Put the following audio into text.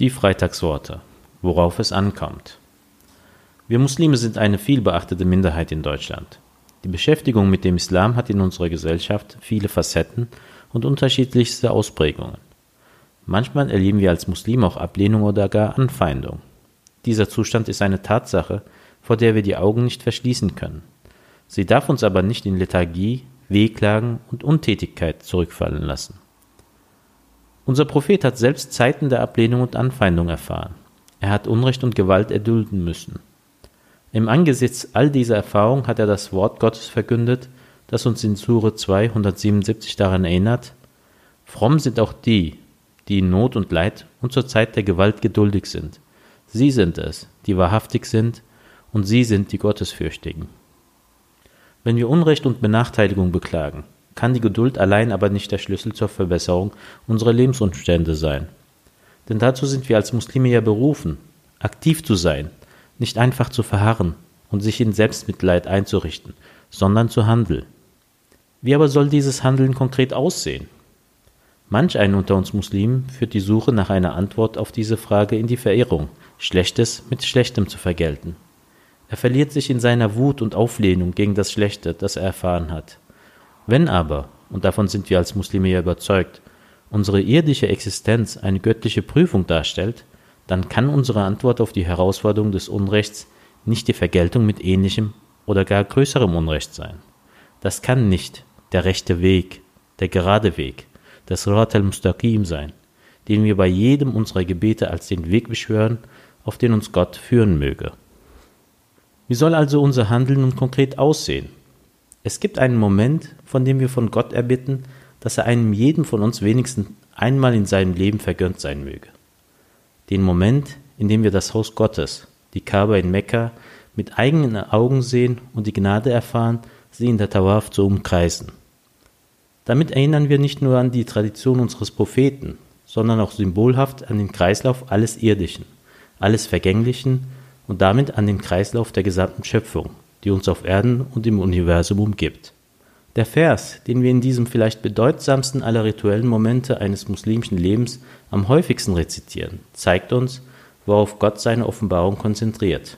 Die Freitagsworte. Worauf es ankommt. Wir Muslime sind eine vielbeachtete Minderheit in Deutschland. Die Beschäftigung mit dem Islam hat in unserer Gesellschaft viele Facetten und unterschiedlichste Ausprägungen. Manchmal erleben wir als Muslime auch Ablehnung oder gar Anfeindung. Dieser Zustand ist eine Tatsache, vor der wir die Augen nicht verschließen können. Sie darf uns aber nicht in Lethargie, Wehklagen und Untätigkeit zurückfallen lassen. Unser Prophet hat selbst Zeiten der Ablehnung und Anfeindung erfahren. Er hat Unrecht und Gewalt erdulden müssen. Im Angesichts all dieser Erfahrung hat er das Wort Gottes verkündet, das uns in Sure 277 daran erinnert, Fromm sind auch die, die in Not und Leid und zur Zeit der Gewalt geduldig sind. Sie sind es, die wahrhaftig sind, und sie sind die Gottesfürchtigen. Wenn wir Unrecht und Benachteiligung beklagen, kann die Geduld allein aber nicht der Schlüssel zur Verbesserung unserer Lebensumstände sein. Denn dazu sind wir als Muslime ja berufen, aktiv zu sein, nicht einfach zu verharren und sich in Selbstmitleid einzurichten, sondern zu handeln. Wie aber soll dieses Handeln konkret aussehen? Manch ein unter uns Muslimen führt die Suche nach einer Antwort auf diese Frage in die Verehrung, Schlechtes mit Schlechtem zu vergelten. Er verliert sich in seiner Wut und Auflehnung gegen das Schlechte, das er erfahren hat. Wenn aber, und davon sind wir als Muslime ja überzeugt, unsere irdische Existenz eine göttliche Prüfung darstellt, dann kann unsere Antwort auf die Herausforderung des Unrechts nicht die Vergeltung mit ähnlichem oder gar größerem Unrecht sein. Das kann nicht der rechte Weg, der gerade Weg, das Rat al-Mustaqim sein, den wir bei jedem unserer Gebete als den Weg beschwören, auf den uns Gott führen möge. Wie soll also unser Handeln nun konkret aussehen? Es gibt einen Moment, von dem wir von Gott erbitten, dass er einem jeden von uns wenigstens einmal in seinem Leben vergönnt sein möge. Den Moment, in dem wir das Haus Gottes, die Kaaba in Mekka, mit eigenen Augen sehen und die Gnade erfahren, sie in der Tawaf zu umkreisen. Damit erinnern wir nicht nur an die Tradition unseres Propheten, sondern auch symbolhaft an den Kreislauf alles Irdischen, alles Vergänglichen und damit an den Kreislauf der gesamten Schöpfung, die uns auf Erden und im Universum umgibt. Der Vers, den wir in diesem vielleicht bedeutsamsten aller rituellen Momente eines muslimischen Lebens am häufigsten rezitieren, zeigt uns, worauf Gott seine Offenbarung konzentriert.